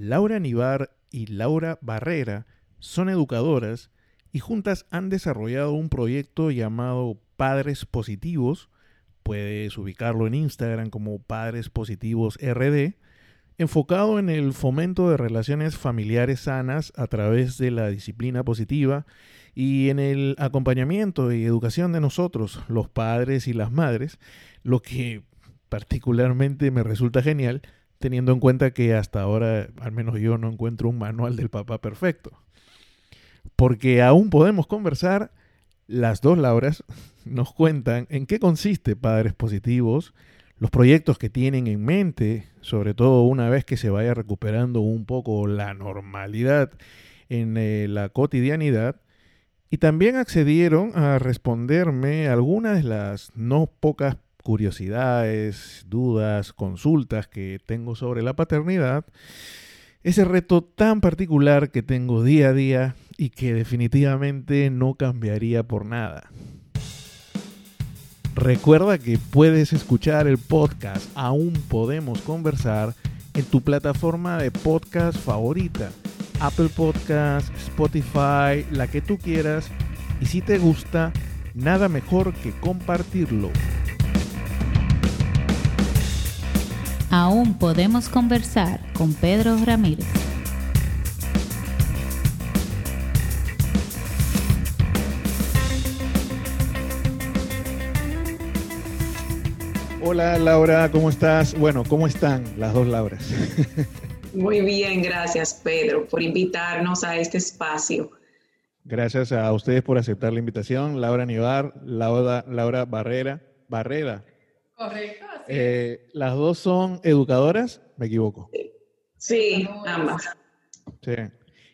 Laura Nivar y Laura Barrera son educadoras y juntas han desarrollado un proyecto llamado Padres Positivos. Puedes ubicarlo en Instagram como Padres Positivos RD, enfocado en el fomento de relaciones familiares sanas a través de la disciplina positiva y en el acompañamiento y educación de nosotros, los padres y las madres, lo que particularmente me resulta genial, teniendo en cuenta que hasta ahora, al menos yo, no encuentro un manual del papá perfecto. Porque aún podemos conversar, las dos Lauras nos cuentan en qué consiste Padres Positivos, los proyectos que tienen en mente, sobre todo una vez que se vaya recuperando un poco la normalidad en eh, la cotidianidad, y también accedieron a responderme algunas de las no pocas curiosidades, dudas, consultas que tengo sobre la paternidad, ese reto tan particular que tengo día a día y que definitivamente no cambiaría por nada. Recuerda que puedes escuchar el podcast Aún Podemos Conversar en tu plataforma de podcast favorita, Apple Podcast, Spotify, la que tú quieras. Y si te gusta, nada mejor que compartirlo. Aún podemos conversar con Pedro Ramírez. Hola Laura, ¿cómo estás? Bueno, ¿cómo están las dos Lauras? Muy bien, gracias Pedro por invitarnos a este espacio. Gracias a ustedes por aceptar la invitación. Laura Nivar, Laura, Laura Barrera, Barrera. Correcto. Eh, las dos son educadoras, me equivoco. Sí, ambas. Sí.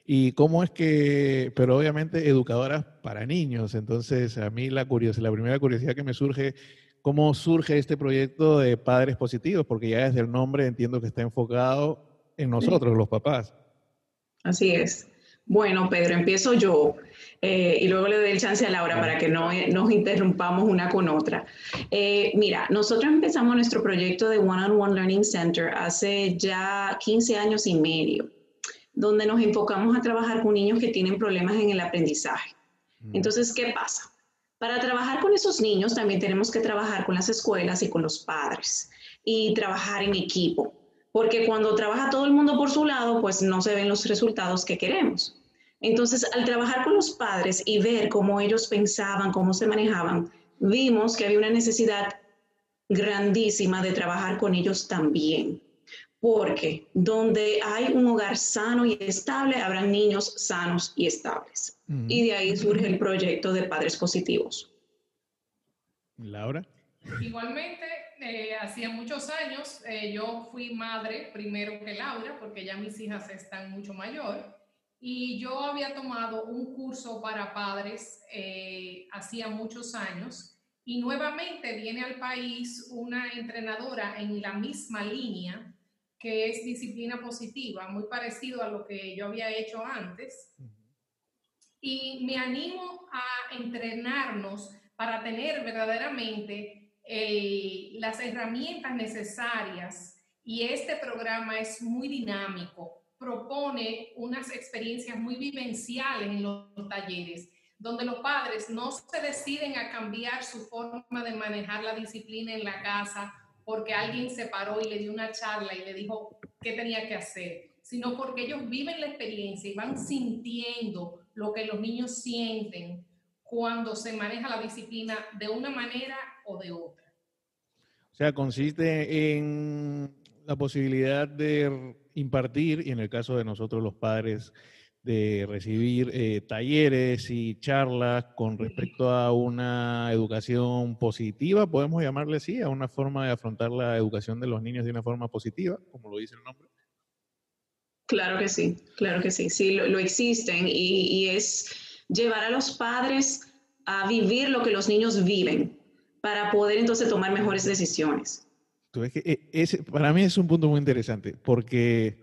¿Y cómo es que, pero obviamente educadoras para niños, entonces a mí la curiosidad, la primera curiosidad que me surge, ¿cómo surge este proyecto de padres positivos? Porque ya desde el nombre entiendo que está enfocado en nosotros, los papás. Así es. Bueno, Pedro, empiezo yo eh, y luego le doy el chance a Laura para que no nos interrumpamos una con otra. Eh, mira, nosotros empezamos nuestro proyecto de One on One Learning Center hace ya 15 años y medio, donde nos enfocamos a trabajar con niños que tienen problemas en el aprendizaje. Mm. Entonces, ¿qué pasa? Para trabajar con esos niños también tenemos que trabajar con las escuelas y con los padres y trabajar en equipo porque cuando trabaja todo el mundo por su lado, pues no se ven los resultados que queremos. Entonces, al trabajar con los padres y ver cómo ellos pensaban, cómo se manejaban, vimos que había una necesidad grandísima de trabajar con ellos también. Porque donde hay un hogar sano y estable, habrán niños sanos y estables. Mm. Y de ahí surge el proyecto de Padres Positivos. Laura. Igualmente, eh, hacía muchos años, eh, yo fui madre primero que Laura, porque ya mis hijas están mucho mayor, y yo había tomado un curso para padres eh, hacía muchos años, y nuevamente viene al país una entrenadora en la misma línea, que es disciplina positiva, muy parecido a lo que yo había hecho antes. Y me animo a entrenarnos para tener verdaderamente las herramientas necesarias y este programa es muy dinámico, propone unas experiencias muy vivenciales en los talleres, donde los padres no se deciden a cambiar su forma de manejar la disciplina en la casa porque alguien se paró y le dio una charla y le dijo qué tenía que hacer, sino porque ellos viven la experiencia y van sintiendo lo que los niños sienten cuando se maneja la disciplina de una manera o de otra. O sea, consiste en la posibilidad de impartir, y en el caso de nosotros los padres, de recibir eh, talleres y charlas con respecto a una educación positiva, podemos llamarle así, a una forma de afrontar la educación de los niños de una forma positiva, como lo dice el nombre. Claro que sí, claro que sí, sí, lo, existen y, y es llevar a los padres a vivir lo que los niños viven, para poder entonces tomar mejores decisiones. Tú ves que eh, ese, para mí es un punto muy interesante, porque,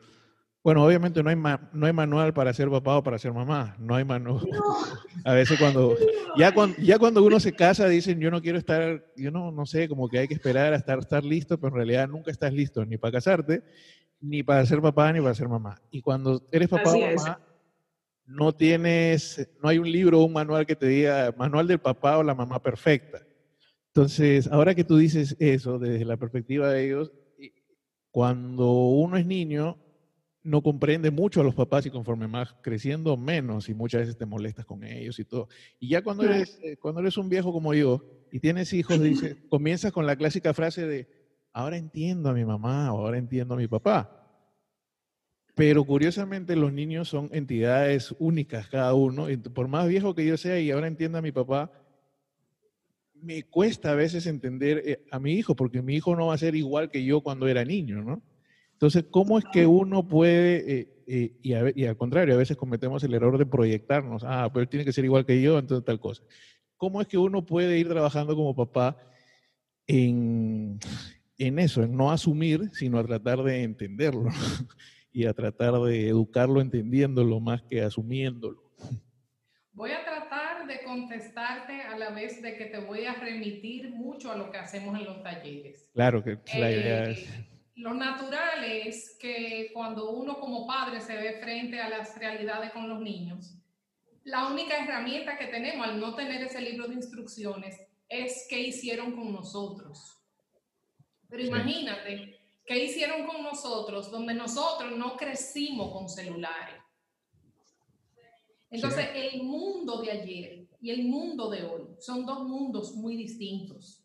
bueno, obviamente no hay, no hay manual para ser papá o para ser mamá, no hay manual. A veces cuando ya, cuando, ya cuando uno se casa dicen, yo no quiero estar, yo no, no sé, como que hay que esperar a estar, estar listo, pero en realidad nunca estás listo ni para casarte, ni para ser papá ni para ser mamá. Y cuando eres papá o mamá, no tienes, no hay un libro o un manual que te diga manual del papá o la mamá perfecta. Entonces, ahora que tú dices eso desde la perspectiva de ellos, cuando uno es niño, no comprende mucho a los papás y conforme más creciendo, menos, y muchas veces te molestas con ellos y todo. Y ya cuando eres, eh, cuando eres un viejo como yo y tienes hijos, dice, comienzas con la clásica frase de, ahora entiendo a mi mamá o ahora entiendo a mi papá. Pero curiosamente los niños son entidades únicas cada uno, y por más viejo que yo sea y ahora entiendo a mi papá, me cuesta a veces entender eh, a mi hijo, porque mi hijo no va a ser igual que yo cuando era niño, ¿no? Entonces, ¿cómo es que uno puede, eh, eh, y, al contrario, a veces cometemos el error de proyectarnos, ah, pero tiene que ser igual que yo, entonces tal cosa. ¿Cómo es que uno puede ir trabajando como papá en, en eso, en no asumir, sino a tratar de entenderlo y a tratar de educarlo entendiéndolo más que asumiéndolo? Voy a tratar de contestarte a la vez de que te voy a remitir mucho a lo que hacemos en los talleres. Claro que la idea es lo natural es que cuando uno como padre se ve frente a las realidades con los niños, la única herramienta que tenemos al no tener ese libro de instrucciones es qué hicieron con nosotros. Pero imagínate, ¿qué hicieron con nosotros donde nosotros no crecimos con celulares? Entonces, el mundo de ayer y el mundo de hoy son dos mundos muy distintos.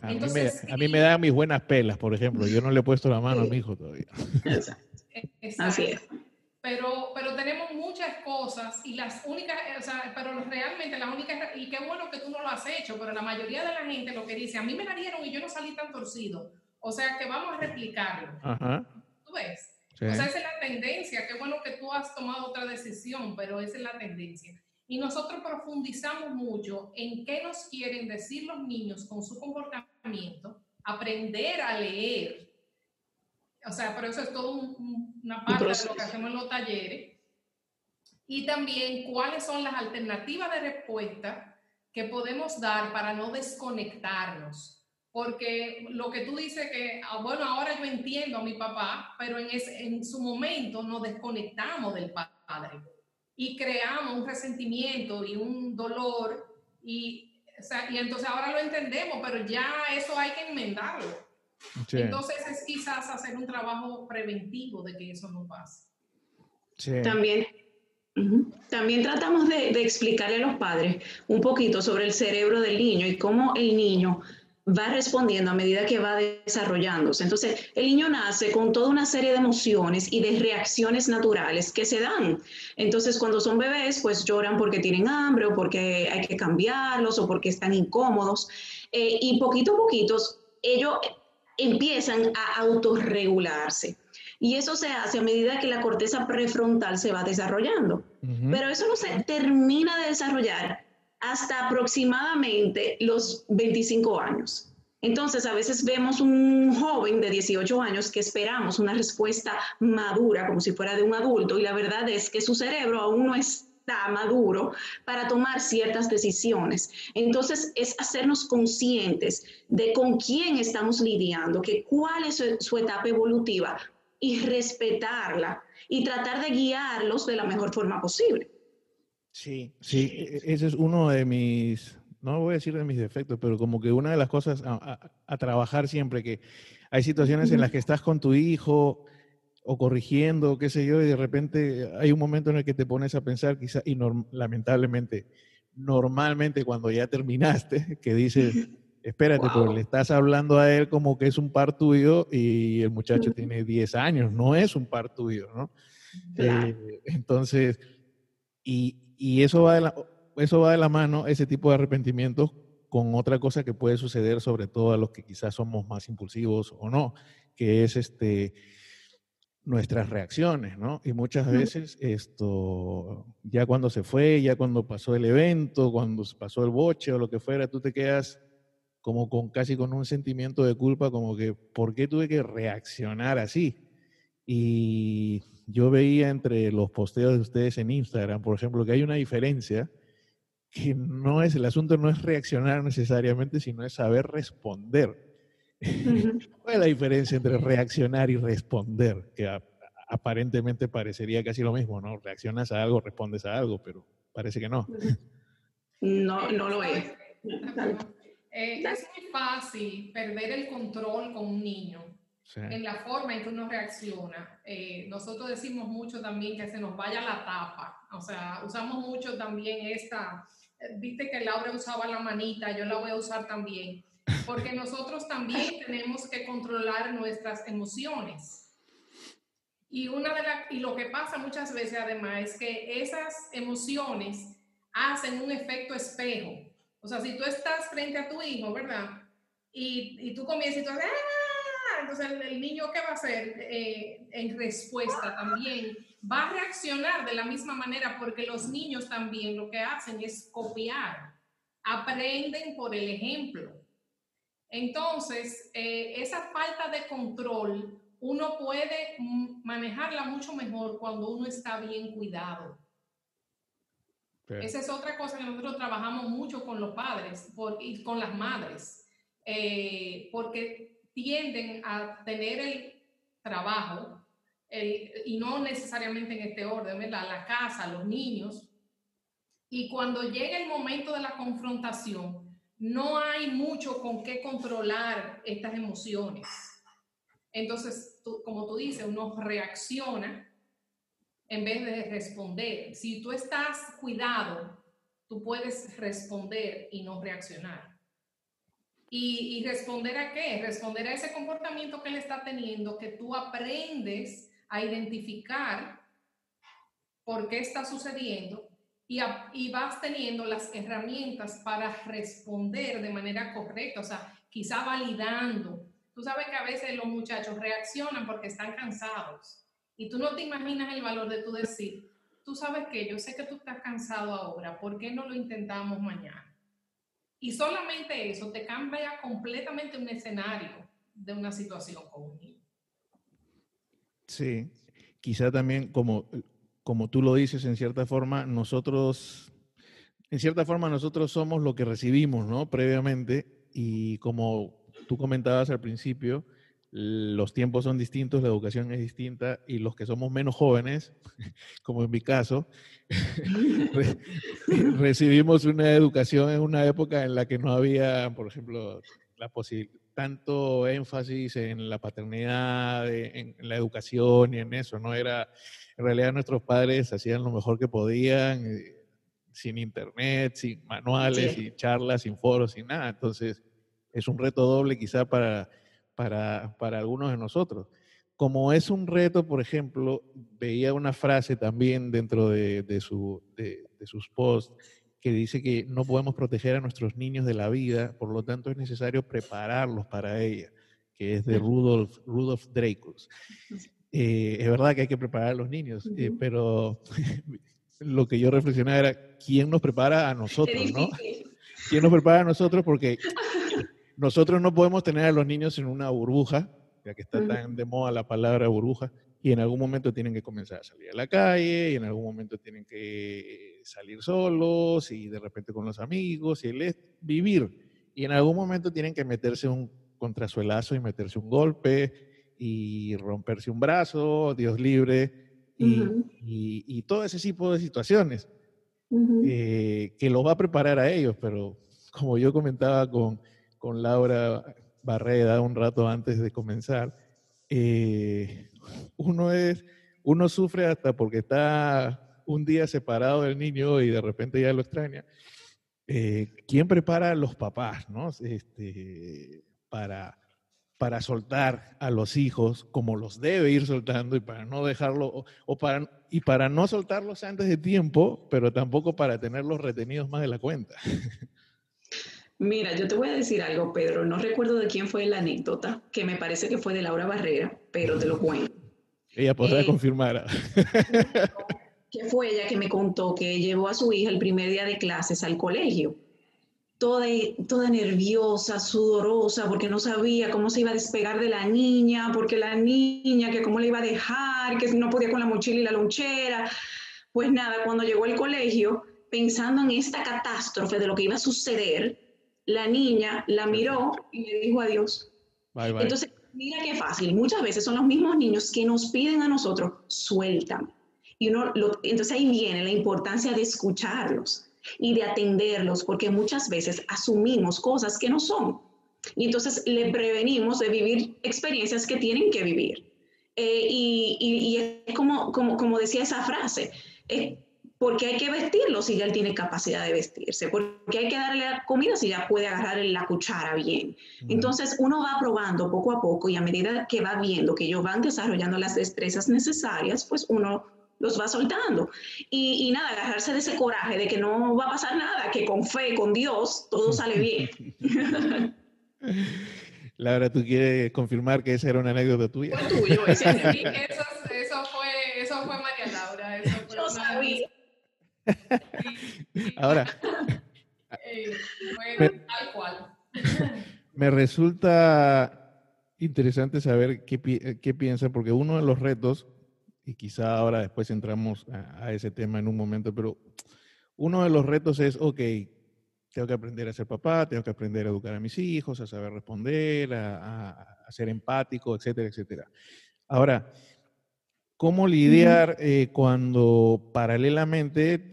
A, mí me, a mí me dan mis buenas pelas, por ejemplo. Yo no le he puesto la mano a mi hijo todavía. Así es. Pero, pero tenemos muchas cosas y las únicas, o sea, pero realmente las únicas, y qué bueno que tú no lo has hecho, pero la mayoría de la gente lo que dice, a mí me la dieron y yo no salí tan torcido. O sea, que vamos a replicarlo. Ajá. ¿Tú ves? O sea, esa es la tendencia. Qué bueno que tú has tomado otra decisión, pero esa es la tendencia. Y nosotros profundizamos mucho en qué nos quieren decir los niños con su comportamiento, aprender a leer. O sea, pero eso es todo una parte de lo que hacemos en los talleres. Y también cuáles son las alternativas de respuesta que podemos dar para no desconectarnos. Porque lo que tú dices que, ah, bueno, ahora yo entiendo a mi papá, pero en, en su momento nos desconectamos del padre y creamos un resentimiento y un dolor y, y entonces ahora lo entendemos, pero ya eso hay que enmendarlo. Entonces es quizás hacer un trabajo preventivo de que eso no pase. También, también tratamos de, de explicarle a los padres un poquito sobre el cerebro del niño y cómo el niño va respondiendo a medida que va desarrollándose. Entonces, el niño nace con toda una serie de emociones y de reacciones naturales que se dan. Entonces, cuando son bebés, pues lloran porque tienen hambre o porque hay que cambiarlos o porque están incómodos. Eh, y poquito a poquito, ellos empiezan a autorregularse. Y eso se hace a medida que la corteza prefrontal se va desarrollando. Pero eso no se termina de desarrollar hasta aproximadamente los 25 años. Entonces, a veces vemos un joven de 18 años que esperamos una respuesta madura, como si fuera de un adulto, y la verdad es que su cerebro aún no está maduro para tomar ciertas decisiones. Entonces, es hacernos conscientes de con quién estamos lidiando, que cuál es su, su etapa evolutiva y respetarla y tratar de guiarlos de la mejor forma posible. Sí, sí, e, e, ese es uno de mis, no voy a decir de mis defectos, pero como que una de las cosas a, trabajar siempre, que hay situaciones en las que estás con tu hijo o corrigiendo, qué sé yo, y de repente hay un momento en el que te pones a pensar, quizá, y lamentablemente, normalmente cuando ya terminaste, que dices, espérate, pero le estás hablando a él como que es un par tuyo y el muchacho tiene 10 años, no es un par tuyo, ¿no? Eh, entonces, y, y eso va, de la, eso va de la mano, ese tipo de arrepentimientos, con otra cosa que puede suceder, sobre todo a los que quizás somos más impulsivos o no, que es este nuestras reacciones, ¿no? Y muchas veces esto, ya cuando se fue, ya cuando pasó el evento, cuando pasó el boche o lo que fuera, tú te quedas como con casi con un sentimiento de culpa, como que, ¿por qué tuve que reaccionar así? Y yo veía entre los posteos de ustedes en Instagram, por ejemplo, que hay una diferencia que no es, el asunto no es reaccionar necesariamente, sino es saber responder. ¿Cuál es la diferencia entre reaccionar y responder? Que aparentemente parecería casi lo mismo, ¿no? Reaccionas a algo, respondes a algo, pero parece que no. No, no lo es. Eh, es muy fácil perder el control con un niño en la forma en que uno reacciona. Eh, nosotros decimos mucho también que se nos vaya la tapa, o sea, usamos mucho también esta, eh, viste que Laura usaba la manita, yo la voy a usar también, porque nosotros también tenemos que controlar nuestras emociones. Y, una de y lo que pasa muchas veces además es que esas emociones hacen un efecto espejo. O sea, si tú estás frente a tu hijo, ¿verdad? Y, y tú comienzas y tú haces, ¡ah! El, niño, ¿qué va a hacer eh, en respuesta también? Va a reaccionar de la misma manera porque los niños también lo que hacen es copiar, aprenden por el ejemplo. Entonces, eh, esa falta de control uno puede manejarla mucho mejor cuando uno está bien cuidado. Esa es otra cosa que nosotros trabajamos mucho con los padres y con las madres, eh, porque tienden a tener el trabajo, y no necesariamente en este orden, ¿verdad? La casa, los niños, y cuando llega el momento de la confrontación, no hay mucho con qué controlar estas emociones. Entonces, como tú dices, uno reacciona en vez de responder. Si tú estás cuidado, tú puedes responder y no reaccionar. ¿Y, responder a qué? Responder a ese comportamiento que él está teniendo, que tú aprendes a identificar por qué está sucediendo y, y, vas teniendo las herramientas para responder de manera correcta, o sea, quizá validando Tú sabes que a veces los muchachos reaccionan porque están cansados y tú no te imaginas el valor de tu decir, tú sabes que yo sé que tú estás cansado ahora, ¿por qué no lo intentamos mañana? Y solamente eso te cambia completamente un escenario de una situación con un. Sí, quizá también como, como tú lo dices, en cierta forma, nosotros, en cierta forma nosotros somos lo que recibimos, ¿no? Previamente y como tú comentabas al principio, los tiempos son distintos, la educación es distinta y los que somos menos jóvenes, como en mi caso, recibimos una educación en una época en la que no había, por ejemplo, la tanto énfasis en la paternidad, en, la educación y en eso, no era, en realidad nuestros padres hacían lo mejor que podían, eh, sin internet, sin manuales, sin charlas, sin foros, sin nada, entonces es un reto doble quizá para, para, para algunos de nosotros. Como es un reto, por ejemplo, veía una frase también dentro de, de, su, de, sus posts que dice que no podemos proteger a nuestros niños de la vida, por lo tanto es necesario prepararlos para ella, que es de Rudolf, Rudolf. Eh, es verdad que hay que preparar a los niños, eh, pero lo que yo reflexionaba era, ¿quién nos prepara a nosotros, no? ¿Quién nos prepara a nosotros? Porque nosotros no podemos tener a los niños en una burbuja, ya que está tan de moda la palabra burbuja, y en algún momento tienen que comenzar a salir a la calle, y en algún momento tienen que salir solos, y de repente con los amigos, y el es vivir. Y en algún momento tienen que meterse un contrasuelazo y meterse un golpe, y romperse un brazo, Dios libre, y, todo ese tipo de situaciones eh, que los va a preparar a ellos, pero como yo comentaba con con Laura Barreda un rato antes de comenzar, eh, uno, es, uno sufre hasta porque está un día separado del niño y de repente ya lo extraña. Eh, ¿Quién prepara a los papás ¿no? este, para, para soltar a los hijos como los debe ir soltando y para no dejarlo, o, para, y para no soltarlos antes de tiempo, pero tampoco para tenerlos retenidos más de la cuenta? Mira, yo te voy a decir algo, Pedro. No recuerdo de quién fue la anécdota, que me parece que fue de Laura Barrera, pero te lo cuento. Ella podrá eh, confirmar. que fue ella que me contó que llevó a su hija el primer día de clases al colegio. Toda, toda nerviosa, sudorosa, porque no sabía cómo se iba a despegar de la niña, porque la niña, que cómo le iba a dejar, que no podía con la mochila y la lonchera. Pues nada, cuando llegó al colegio, pensando en esta catástrofe de lo que iba a suceder, la niña la miró y le dijo adiós. Entonces, mira qué fácil. Muchas veces son los mismos niños que nos piden a nosotros, sueltan. Y uno entonces ahí viene la importancia de escucharlos y de atenderlos, porque muchas veces asumimos cosas que no son. Y entonces le prevenimos de vivir experiencias que tienen que vivir. Eh, y, y, es como, como, como, decía esa frase, es porque hay que vestirlo si ya él tiene capacidad de vestirse, porque hay que darle la comida si ya puede agarrar la cuchara bien. Entonces uno va probando poco a poco y a medida que va viendo que ellos van desarrollando las destrezas necesarias, pues uno los va soltando. Y, y, nada, agarrarse de ese coraje de que no va a pasar nada, que con fe, con Dios, todo sale bien. Laura, ¿tú quieres confirmar que esa era una anécdota tuya? Fue tuyo, ese, sí, Ahora. Eh, fue tal cual. Me resulta interesante saber qué, qué piensa, porque uno de los retos, y quizá ahora después entramos a, a ese tema en un momento, pero uno de los retos es, ok, tengo que aprender a ser papá, tengo que aprender a educar a mis hijos, a saber responder, a, ser empático, etcétera, etcétera. Ahora, ¿cómo lidiar eh, cuando paralelamente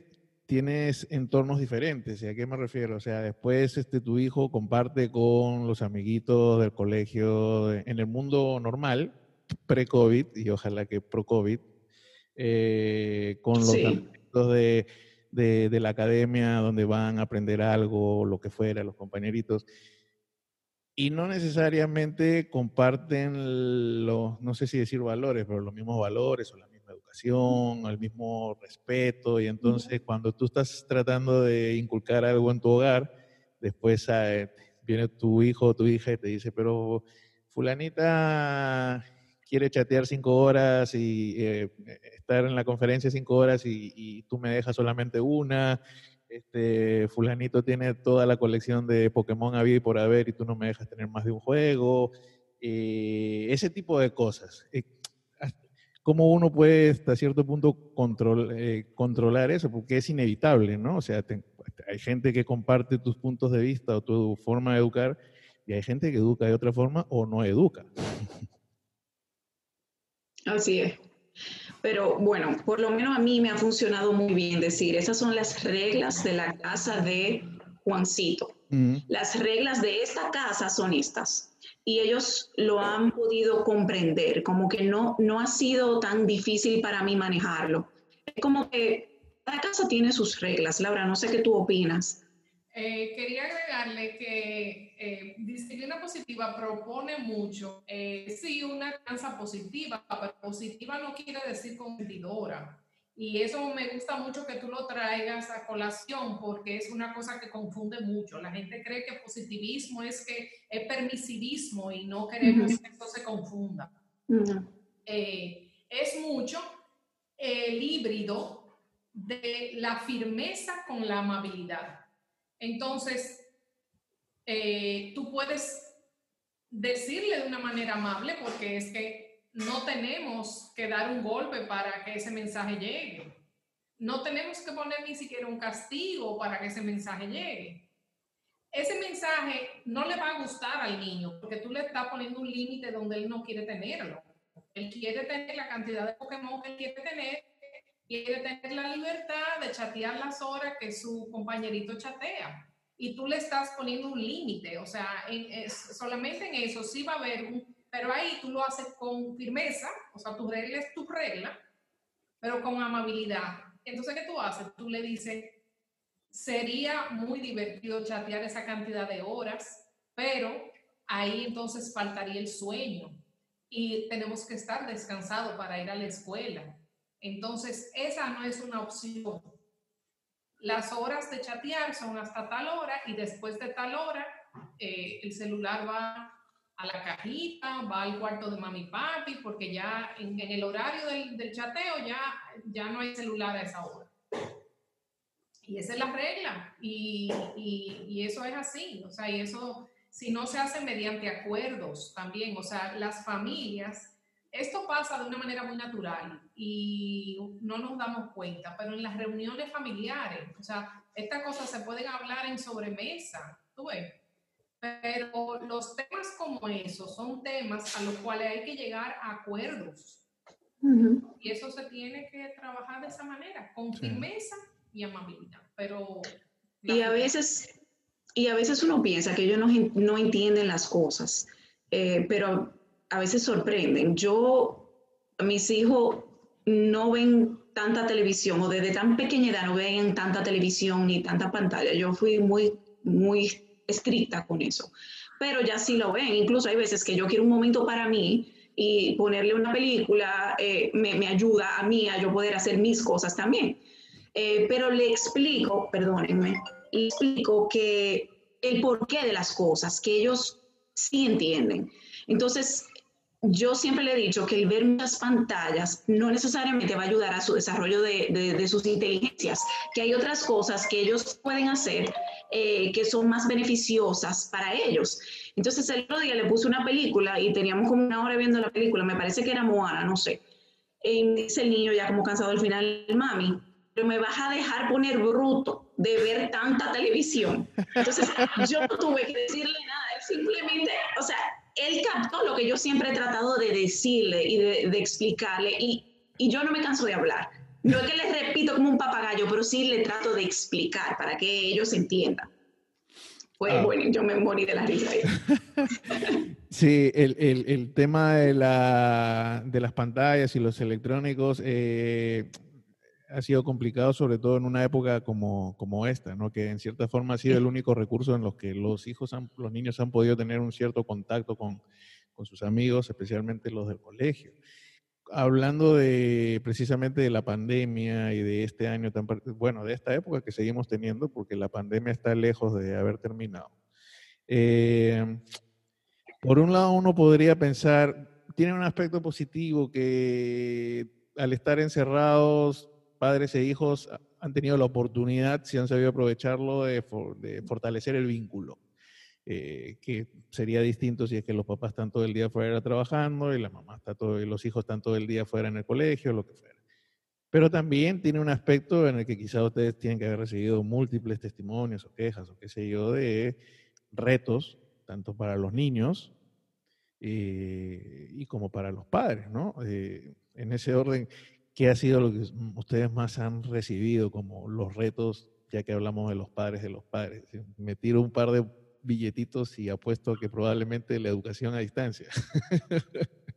tienes entornos diferentes? ¿Y a qué me refiero? O sea, después este, tu hijo comparte con los amiguitos del colegio en el mundo normal, pre-COVID y ojalá que pro-COVID, eh, con los amiguitos de de, la academia donde van a aprender algo, lo que fuera, los compañeritos. Y no necesariamente comparten los, no sé si decir valores, pero los mismos valores o la misma educación, el mismo respeto. Y entonces cuando tú estás tratando de inculcar algo en tu hogar, después eh, viene tu hijo o tu hija y te dice, pero fulanita quiere chatear cinco horas y eh, estar en la conferencia cinco horas y, tú me dejas solamente una. Este, fulanito tiene toda la colección de Pokémon a y por haber y tú no me dejas tener más de un juego. Eh, ese tipo de cosas. Eh, ¿Cómo uno puede hasta cierto punto controlar eso? Porque es inevitable, ¿no? O sea, hay gente que comparte tus puntos de vista o tu forma de educar y hay gente que educa de otra forma o no educa. Así es. Pero bueno, por lo menos a mí me ha funcionado muy bien decir, esas son las reglas de la casa de Juancito. Las reglas de esta casa son estas. Y ellos lo han podido comprender, como que no, no ha sido tan difícil para mí manejarlo. Es como que cada casa tiene sus reglas. Laura, no sé qué tú opinas. Eh, quería agregarle que eh, disciplina positiva propone mucho, eh, sí, una crianza positiva, pero positiva no quiere decir consentidora. Y eso me gusta mucho que tú lo traigas a colación porque es una cosa que confunde mucho. La gente cree que positivismo es que es permisivismo y no queremos que esto se confunda. Eh, es mucho el híbrido de la firmeza con la amabilidad. Entonces, eh, tú puedes decirle de una manera amable porque es que no tenemos que dar un golpe para que ese mensaje llegue. No tenemos que poner ni siquiera un castigo para que ese mensaje llegue. Ese mensaje no le va a gustar al niño porque tú le estás poniendo un límite donde él no quiere tenerlo. Él quiere tener la cantidad de Pokémon que él quiere tener, quiere tener la libertad de chatear las horas que su compañerito chatea y tú le estás poniendo un límite, o sea, solamente en eso sí va a haber un, pero ahí tú lo haces con firmeza, o sea, tu regla es tu regla, pero con amabilidad. Entonces, ¿qué tú haces? Tú le dices, sería muy divertido chatear esa cantidad de horas, pero ahí entonces faltaría el sueño y tenemos que estar descansados para ir a la escuela. Entonces, esa no es una opción las horas de chatear son hasta tal hora y después de tal hora eh, el celular va a la cajita, va al cuarto de mami papi, porque ya en, el horario del, chateo ya, ya no hay celular a esa hora. Y esa es la regla. Y, y, y, eso es así. O sea, y eso, si no se hace mediante acuerdos también, o sea, las familias esto pasa de una manera muy natural y no nos damos cuenta, pero en las reuniones familiares, o sea, estas cosas se pueden hablar en sobremesa, tú ves. Pero los temas como esos son temas a los cuales hay que llegar a acuerdos. Y eso se tiene que trabajar de esa manera, con firmeza y amabilidad. Pero y a veces y a veces uno piensa que ellos no, no entienden las cosas, eh, pero a veces sorprenden. Yo, mis hijos no ven tanta televisión o desde tan pequeña edad no ven tanta televisión ni tanta pantalla. Yo fui muy, muy estricta con eso, pero ya sí lo ven. Incluso hay veces que yo quiero un momento para mí y ponerle una película eh, me, ayuda a mí a yo poder hacer mis cosas también. Eh, pero le explico, perdónenme, le explico que el porqué de las cosas, que ellos sí entienden. Entonces, yo siempre le he dicho que el ver muchas pantallas no necesariamente va a ayudar a su desarrollo de, sus inteligencias, que hay otras cosas que ellos pueden hacer eh, que son más beneficiosas para ellos. Entonces el otro día le puse una película y teníamos como una hora viendo la película, me parece que era Moana, no sé. Y dice el niño ya como cansado al final, mami, pero me vas a dejar poner bruto de ver tanta televisión. Entonces yo no tuve que decirle nada, simplemente, o sea, él captó lo que yo siempre he tratado de decirle y de, explicarle y, y, yo no me canso de hablar. No es que les repito como un papagayo, pero sí le trato de explicar para que ellos entiendan. Pues ah. bueno, yo me morí de la risa. sí, el, el, el, tema de, la, de las pantallas y los electrónicos, eh, ha sido complicado, sobre todo en una época como, como esta, ¿no? que en cierta forma ha sido el único recurso en los que los hijos, los niños han podido tener un cierto contacto con, con sus amigos, especialmente los del colegio. Hablando de precisamente de la pandemia y de este año tan, bueno, de esta época que seguimos teniendo, porque la pandemia está lejos de haber terminado. Eh, por un lado, uno podría pensar, tiene un aspecto positivo que al estar encerrados padres e hijos han tenido la oportunidad, si han sabido aprovecharlo, de, fortalecer el vínculo, eh, que sería distinto si es que los papás están todo el día fuera trabajando y la mamá está todo, y los hijos están todo el día fuera en el colegio, lo que fuera. Pero también tiene un aspecto en el que quizás ustedes tienen que haber recibido múltiples testimonios o quejas o qué sé yo de retos, tanto para los niños eh, y como para los padres, ¿no? Eh, en ese orden, ¿Qué ha sido lo que ustedes más han recibido como los retos, ya que hablamos de los padres de los padres? Me tiro un par de billetitos y apuesto que probablemente la educación a distancia.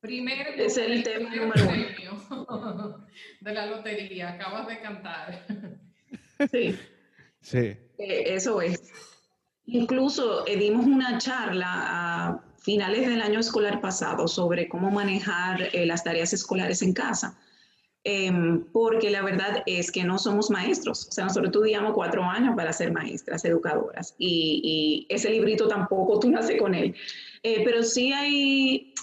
Primero es el, tema uno de la lotería, acabas de cantar. Sí. Sí. Eh, eso es. Incluso eh, dimos una charla a finales del año escolar pasado sobre cómo manejar eh, las tareas escolares en casa. Em, porque la verdad es que no somos maestros. O sea, nosotros estudiamos cuatro años para ser maestras, educadoras, y, ese librito tampoco tú naces con él. Eh, pero sí hay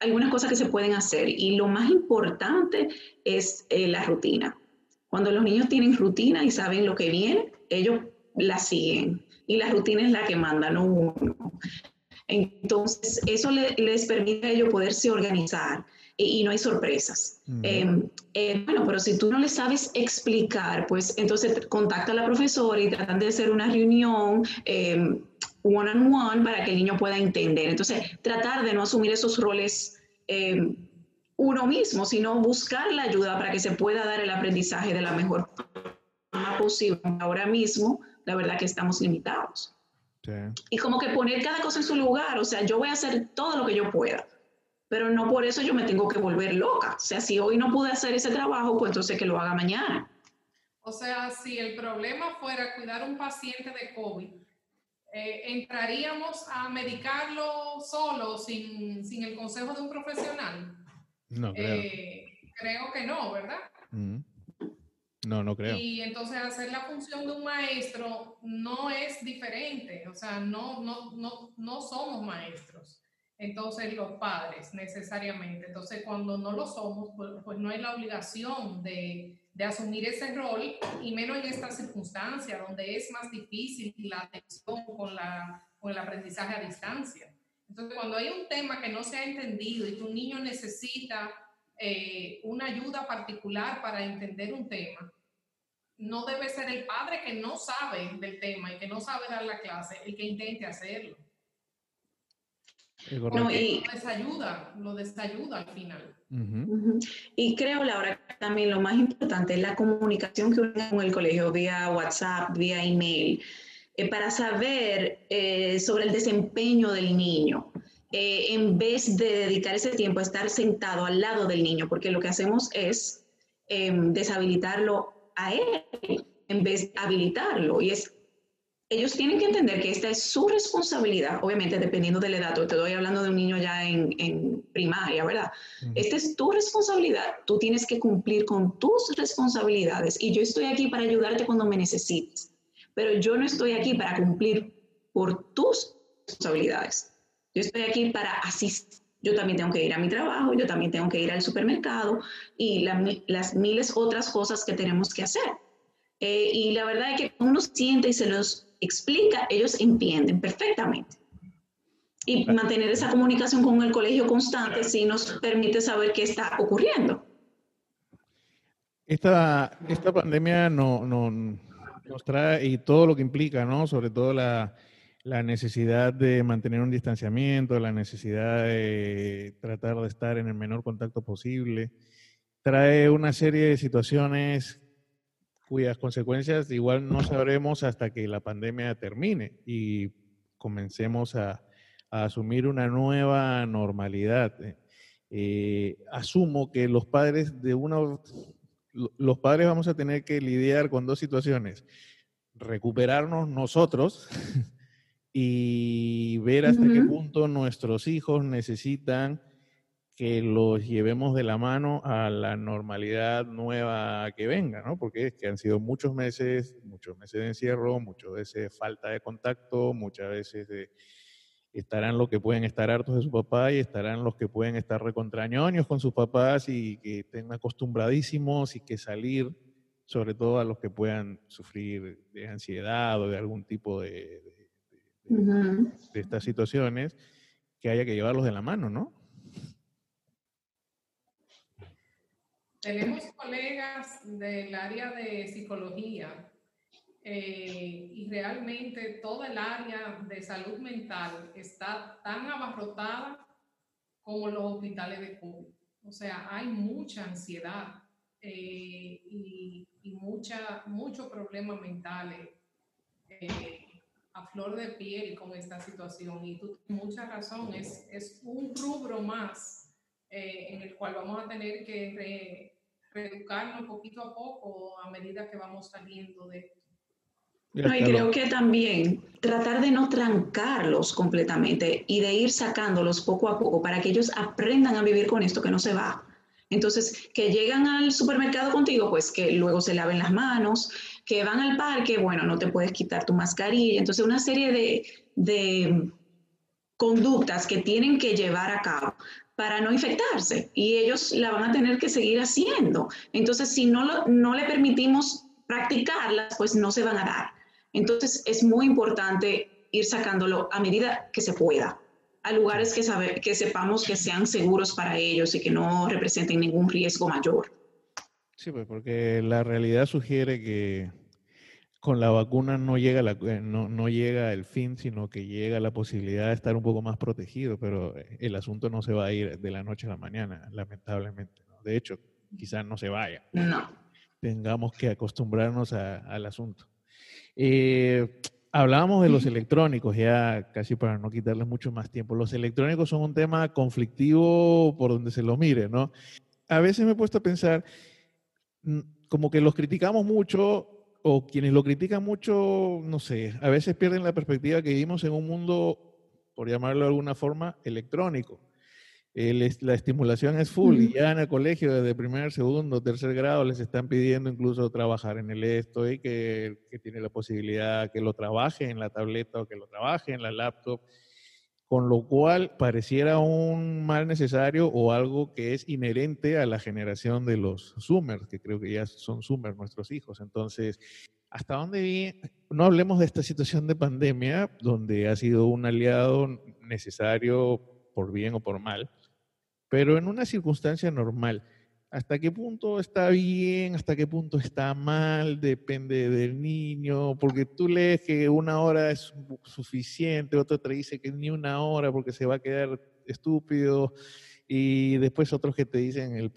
algunas cosas que se pueden hacer, y lo más importante es eh, la rutina. Cuando los niños tienen rutina y saben lo que viene, ellos la siguen, y la rutina es la que manda, no uno. Entonces, eso les permite a ellos poderse organizar y, no hay sorpresas. Em, eh, bueno, pero si tú no les sabes explicar, pues entonces contacta a la profesora y tratan de hacer una reunión em, one on one para que el niño pueda entender. Entonces, tratar de no asumir esos roles em, uno mismo, sino buscar la ayuda para que se pueda dar el aprendizaje de la mejor forma posible. Ahora mismo, la verdad que estamos limitados. Y como que poner cada cosa en su lugar, o sea, yo voy a hacer todo lo que yo pueda, pero no por eso yo me tengo que volver loca. O sea, si hoy no pude hacer ese trabajo, pues entonces que lo haga mañana. O sea, si el problema fuera cuidar a un paciente de COVID, eh, ¿entraríamos a medicarlo solo, sin, sin, el consejo de un profesional? No, creo. Eh, creo que no, ¿verdad? No, no creo. Y entonces hacer la función de un maestro no es diferente, o sea, no, no, no, no somos maestros. Entonces los padres necesariamente. Entonces cuando no lo somos, pues, pues no hay la obligación de, de, asumir ese rol y menos en esta circunstancia donde es más difícil la atención con, la, con el aprendizaje a distancia. Entonces cuando hay un tema que no se ha entendido y tu niño necesita eh, una ayuda particular para entender un tema, no debe ser el padre que no sabe del tema y que no sabe dar la clase el que intente hacerlo. No, y, lo desayuda, lo desayuda al final. Y creo, Laura, también lo más importante es la comunicación que uno con el colegio vía WhatsApp, vía email, eh, para saber eh, sobre el desempeño del niño. Eh, en vez de dedicar ese tiempo a estar sentado al lado del niño, porque lo que hacemos es em, deshabilitarlo a él en vez de habilitarlo. Y es, ellos tienen que entender que esta es su responsabilidad, obviamente dependiendo de la edad. Te estoy hablando de un niño ya en, primaria, ¿verdad? Esta es tu responsabilidad. Tú tienes que cumplir con tus responsabilidades. Y yo estoy aquí para ayudarte cuando me necesites. Pero yo no estoy aquí para cumplir por tus responsabilidades. Yo estoy aquí para asistir. Yo también tengo que ir a mi trabajo, yo también tengo que ir al supermercado y las miles otras cosas que tenemos que hacer. Eh, y la verdad es que uno siente y se los explica, ellos entienden perfectamente. Y mantener esa comunicación con el colegio constante sí nos permite saber qué está ocurriendo. Esta, esta pandemia no, no, nos trae y todo lo que implica, ¿no? Sobre todo la, la necesidad de mantener un distanciamiento, la necesidad de tratar de estar en el menor contacto posible, trae una serie de situaciones cuyas consecuencias igual no sabremos hasta que la pandemia termine y comencemos a, asumir una nueva normalidad. Eh, asumo que los padres de una los padres vamos a tener que lidiar con dos situaciones. Recuperarnos nosotros y ver hasta qué punto nuestros hijos necesitan que los llevemos de la mano a la normalidad nueva que venga, ¿no? Porque es que han sido muchos meses, muchos meses de encierro, muchas veces falta de contacto, muchas veces estarán los que pueden estar hartos de su papá y estarán los que pueden estar recontrañoños con sus papás y que estén acostumbradísimos y que salir, sobre todo a los que puedan sufrir de ansiedad o de algún tipo de, de, estas situaciones que haya que llevarlos de la mano, ¿no? Tenemos colegas del área de psicología eh, y realmente toda el área de salud mental está tan abarrotada como los hospitales de COVID. O sea, hay mucha ansiedad eh, y, y, mucha, muchos problemas mentales. Eh, a flor de piel con esta situación y tú tienes mucha razón, es, es un rubro más eh, en el cual vamos a tener que reeducarnos poquito a poco a medida que vamos saliendo de esto. y creo que también tratar de no trancarlos completamente y de ir sacándolos poco a poco para que ellos aprendan a vivir con esto que no se va. Entonces, que llegan al supermercado contigo, pues que luego se laven las manos, que van al parque, bueno, no te puedes quitar tu mascarilla. Entonces, una serie de, conductas que tienen que llevar a cabo para no infectarse y ellos la van a tener que seguir haciendo. Entonces, si no, no le permitimos practicarlas, pues no se van a dar. Entonces, es muy importante ir sacándolo a medida que se pueda a lugares que, sabe, que sepamos que sean seguros para ellos y que no representen ningún riesgo mayor. Sí, pues porque la realidad sugiere que con la vacuna no llega, la, eh, no, no llega el fin, sino que llega la posibilidad de estar un poco más protegido, pero el asunto no se va a ir de la noche a la mañana, lamentablemente. De hecho, quizás no se vaya. No. Tengamos que acostumbrarnos al asunto. Eh, Hablábamos de los electrónicos, ya casi para no quitarles mucho más tiempo. Los electrónicos son un tema conflictivo por donde se lo mire, ¿no? A veces me he puesto a pensar, como que los criticamos mucho, o quienes lo critican mucho, no sé, a veces pierden la perspectiva que vivimos en un mundo, por llamarlo de alguna forma, electrónico. La estimulación es full y ya en el colegio desde primer, segundo, tercer grado les están pidiendo incluso trabajar en el esto y que, que, tiene la posibilidad que lo trabaje en la tableta o que lo trabaje en la laptop, con lo cual pareciera un mal necesario o algo que es inherente a la generación de los Zoomers, que creo que ya son Zoomers nuestros hijos. Entonces, ¿hasta dónde no hablemos de esta situación de pandemia, donde ha sido un aliado necesario por bien o por mal? Pero en una circunstancia normal, hasta qué punto está bien, hasta qué punto está mal, depende del niño, porque tú lees que una hora es suficiente, otro te dice que ni una hora porque se va a quedar estúpido, y después otros que te dicen el,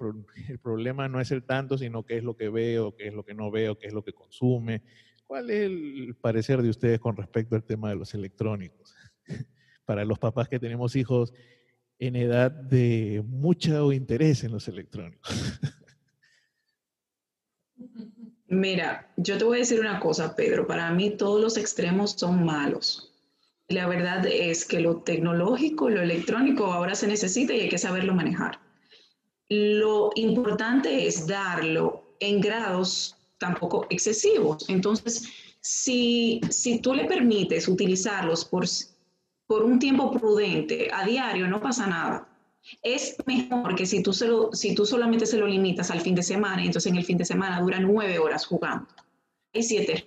el problema no es el tanto, sino qué es lo que veo, qué es lo que no veo, qué es lo que consume. ¿Cuál es el parecer de ustedes con respecto al tema de los electrónicos? Para los papás que tenemos hijos en edad de mucho interés en los electrónicos. Mira, yo te voy a decir una cosa, Pedro. Para mí todos los extremos son malos. La verdad es que lo tecnológico, lo electrónico ahora se necesita y hay que saberlo manejar. Lo importante es darlo en grados tampoco excesivos. Entonces, si, si tú le permites utilizarlos por por un tiempo prudente a diario no pasa nada. Es mejor que si tú, se si tú solamente se lo limitas al fin de semana, entonces en el fin de semana dura nueve horas jugando. Y siete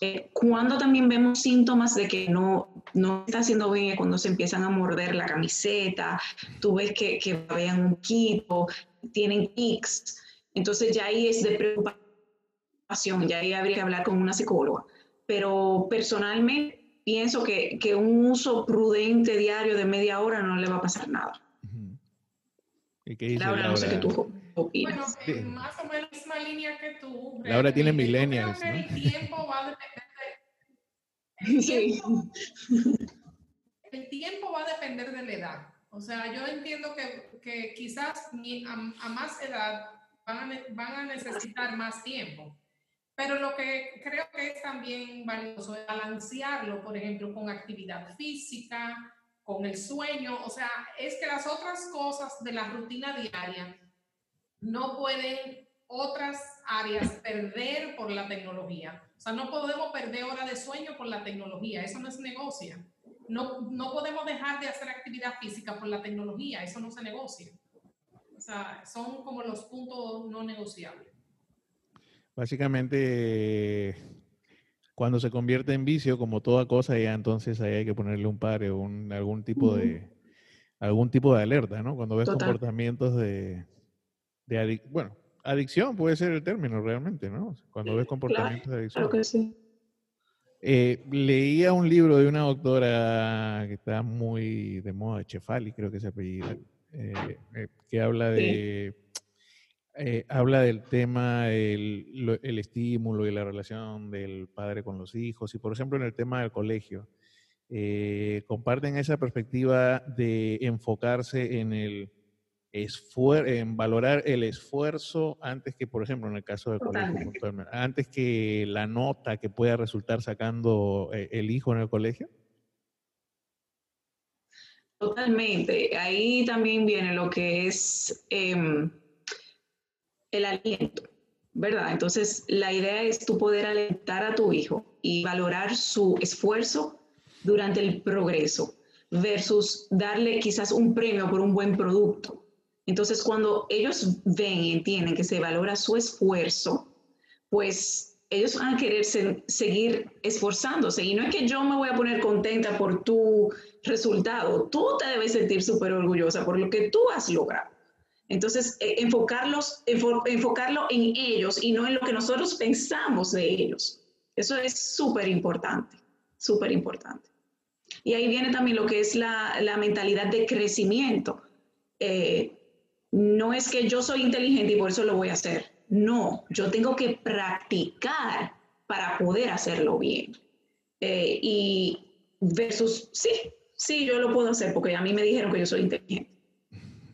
eh, cuando también vemos síntomas de que no, no está haciendo bien, cuando se empiezan a morder la camiseta, tú ves que, que vean un quito, tienen tics, entonces ya ahí es de preocupación, ya ahí habría que hablar con una psicóloga. Pero personalmente pienso que, que, un uso prudente diario de media hora no le va a pasar nada. ¿Y qué dice Laura, no sé qué tú opinas. Bueno, sí. más o menos la misma línea que tú. Laura tiene millennials, ¿no? El tiempo va a depender de... El tiempo, el tiempo va a depender de la edad. O sea, yo entiendo que, que quizás a, a, más edad van a, van a necesitar más tiempo. Pero lo que creo que es también valioso es balancearlo, por ejemplo, con actividad física, con el sueño. O sea, es que las otras cosas de la rutina diaria no pueden otras áreas perder por la tecnología. O sea, no podemos perder hora de sueño por la tecnología. Eso no es negocio. No, no podemos dejar de hacer actividad física por la tecnología. Eso no se negocia. O sea, son como los puntos no negociables. Básicamente, cuando se convierte en vicio, como toda cosa, ya entonces ahí hay que ponerle un par o un, algún tipo de algún tipo de alerta, ¿no? Cuando ves comportamientos de, de bueno, adicción puede ser el término realmente, ¿no? Cuando ves comportamientos de adicción. Claro que sí. Eh, leía un libro de una doctora que está muy de moda, Chefali, creo que se apellida, eh, eh, que habla de eh, habla del tema, el, el, estímulo y la relación del padre con los hijos y, por ejemplo, en el tema del colegio, eh, comparten esa perspectiva de enfocarse en el en valorar el esfuerzo antes que, por ejemplo, en el caso del colegio, antes que la nota que pueda resultar sacando eh, el hijo en el colegio. Totalmente. Ahí también viene lo que es em, el aliento, ¿verdad? Entonces, la idea es tú poder alentar a tu hijo y valorar su esfuerzo durante el progreso versus darle quizás un premio por un buen producto. Entonces, cuando ellos ven y entienden que se valora su esfuerzo, pues ellos van a querer seguir esforzándose. Y no es que yo me voy a poner contenta por tu resultado, tú te debes sentir súper orgullosa por lo que tú has logrado. Entonces, eh, enfocarlos, enfocarlo en ellos y no en lo que nosotros pensamos de ellos. Eso es súper importante, súper importante. Y ahí viene también lo que es la, mentalidad de crecimiento. Eh, no es que yo soy inteligente y por eso lo voy a hacer. No, yo tengo que practicar para poder hacerlo bien. Eh, y versus, sí, sí, yo lo puedo hacer porque a mí me dijeron que yo soy inteligente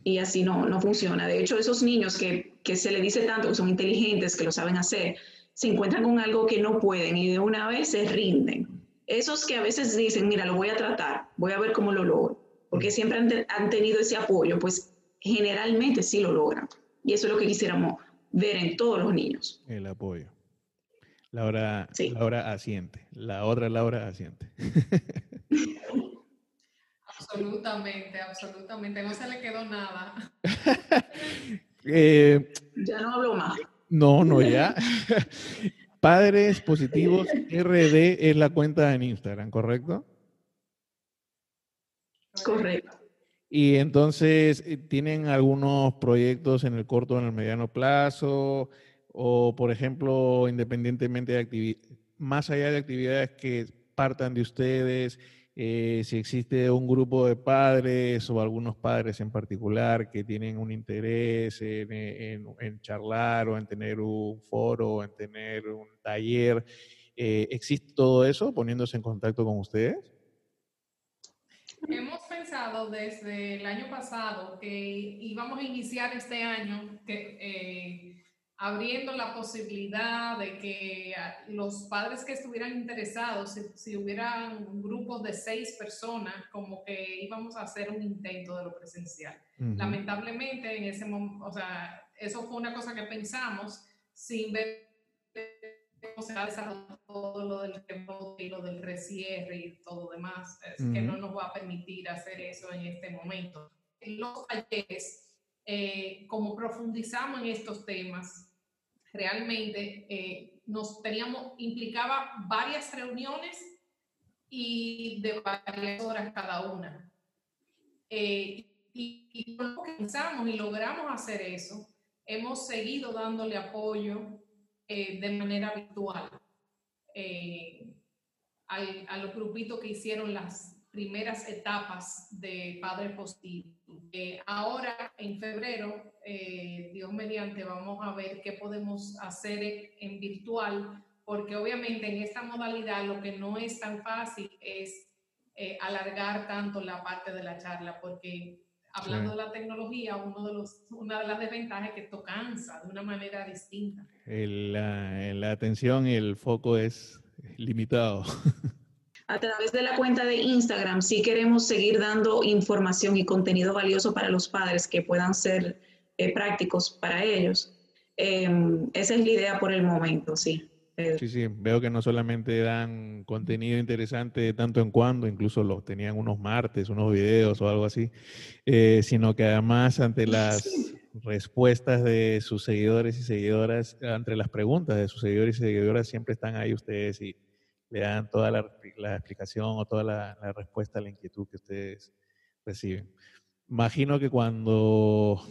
y así no, no funciona. De hecho, esos niños que, que se le dice tanto que son inteligentes, que lo saben hacer, se encuentran con algo que no pueden y de una vez se rinden. Esos que a veces dicen, mira, lo voy a tratar, voy a ver cómo lo logro, porque siempre han, han tenido ese apoyo, pues generalmente sí lo logran. Y eso es lo que quisiéramos ver en todos los niños. El apoyo. Laura, sí. Laura asiente. La otra Laura asiente. Absolutamente, absolutamente. No se le quedó nada. eh, ya no hablo más. No, no, ya. Padres Positivos RD es la cuenta en Instagram, ¿correcto? Correcto. Y entonces, eh, ¿tienen algunos proyectos en el corto o en el mediano plazo? O, por ejemplo, independientemente de actividades, más allá de actividades que partan de ustedes, eh, si existe un grupo de padres o algunos padres en particular que tienen un interés en, charlar o en tener un foro o en tener un taller, eh, ¿existe todo eso poniéndose en contacto con ustedes? Hemos pensado desde el año pasado que íbamos a iniciar este año que, eh, abriendo la posibilidad de que ah, los padres que estuvieran interesados, si, hubieran grupos de seis personas, como que íbamos a hacer un intento de lo presencial. Lamentablemente, en ese momento, o sea, eso fue una cosa que pensamos sin ver cómo se ha desarrollado todo lo del rebote y lo del recierre y todo demás, es que no nos va a permitir hacer eso en este momento. En los talleres, eh, como profundizamos en estos temas, realmente eh, nos teníamos, implicaba varias reuniones y de varias horas cada una. Eh, y, y pensamos y logramos hacer eso, hemos seguido dándole apoyo eh, de manera virtual a los grupitos que hicieron las primeras etapas de Padre Positivo. Ahora, en febrero, eh, Dios mediante, vamos a ver qué podemos hacer en virtual, porque obviamente en esta modalidad lo que no es tan fácil es eh, alargar tanto la parte de la charla, porque hablando de la tecnología, uno de los, una de las desventajas es que esto cansa de una manera distinta. la, la atención y el foco es limitado. a través de la cuenta de Instagram sí queremos seguir dando información y contenido valioso para los padres que puedan ser eh, prácticos para ellos. Em, esa es la idea por el momento, sí. Sí, sí, veo que no solamente dan contenido interesante de tanto en cuando, incluso los tenían unos martes, unos videos o algo así, eh, sino que además ante las respuestas de sus seguidores y seguidoras, entre las preguntas de sus seguidores y seguidoras, siempre están ahí ustedes y le dan toda la, explicación o toda la, respuesta a la inquietud que ustedes reciben. Imagino que cuando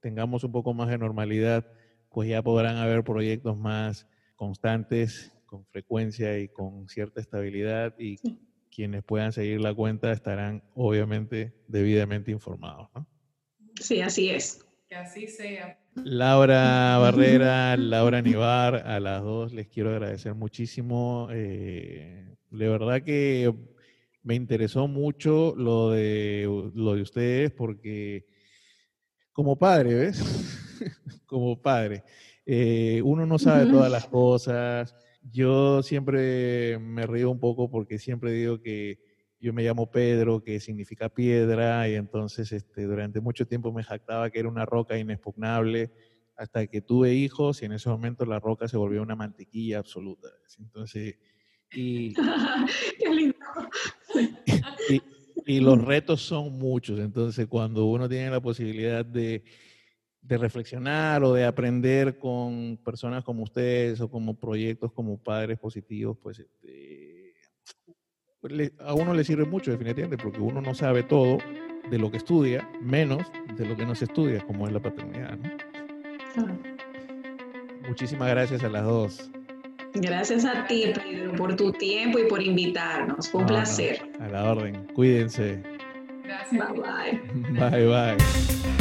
tengamos un poco más de normalidad, pues ya podrán haber proyectos más constantes, con frecuencia y con cierta estabilidad y quienes puedan seguir la cuenta estarán obviamente debidamente informados. Sí, así es. Que así sea. Laura Barrera, Laura Nivar, a las dos les quiero agradecer muchísimo. Eh, de verdad que me interesó mucho lo de, lo de ustedes porque como padre, ¿ves? como padre, eh, uno no sabe todas las cosas. Yo siempre me río un poco porque siempre digo que yo me llamo Pedro, que significa piedra, y entonces este, durante mucho tiempo me jactaba que era una roca inexpugnable, hasta que tuve hijos y en ese momento la roca se volvió una mantequilla absoluta. Entonces, y, Qué lindo. y, los retos son muchos, entonces cuando uno tiene la posibilidad de, de reflexionar o de aprender con personas como ustedes o como proyectos como padres positivos, pues este, a uno le sirve mucho definitivamente porque uno no sabe todo de lo que estudia, menos de lo que no se estudia, como es la paternidad. Muchísimas gracias a las dos. Gracias a ti, Pedro, por tu tiempo y por invitarnos. Fue un placer. a la orden. Cuídense. Gracias. Bye bye. Bye bye.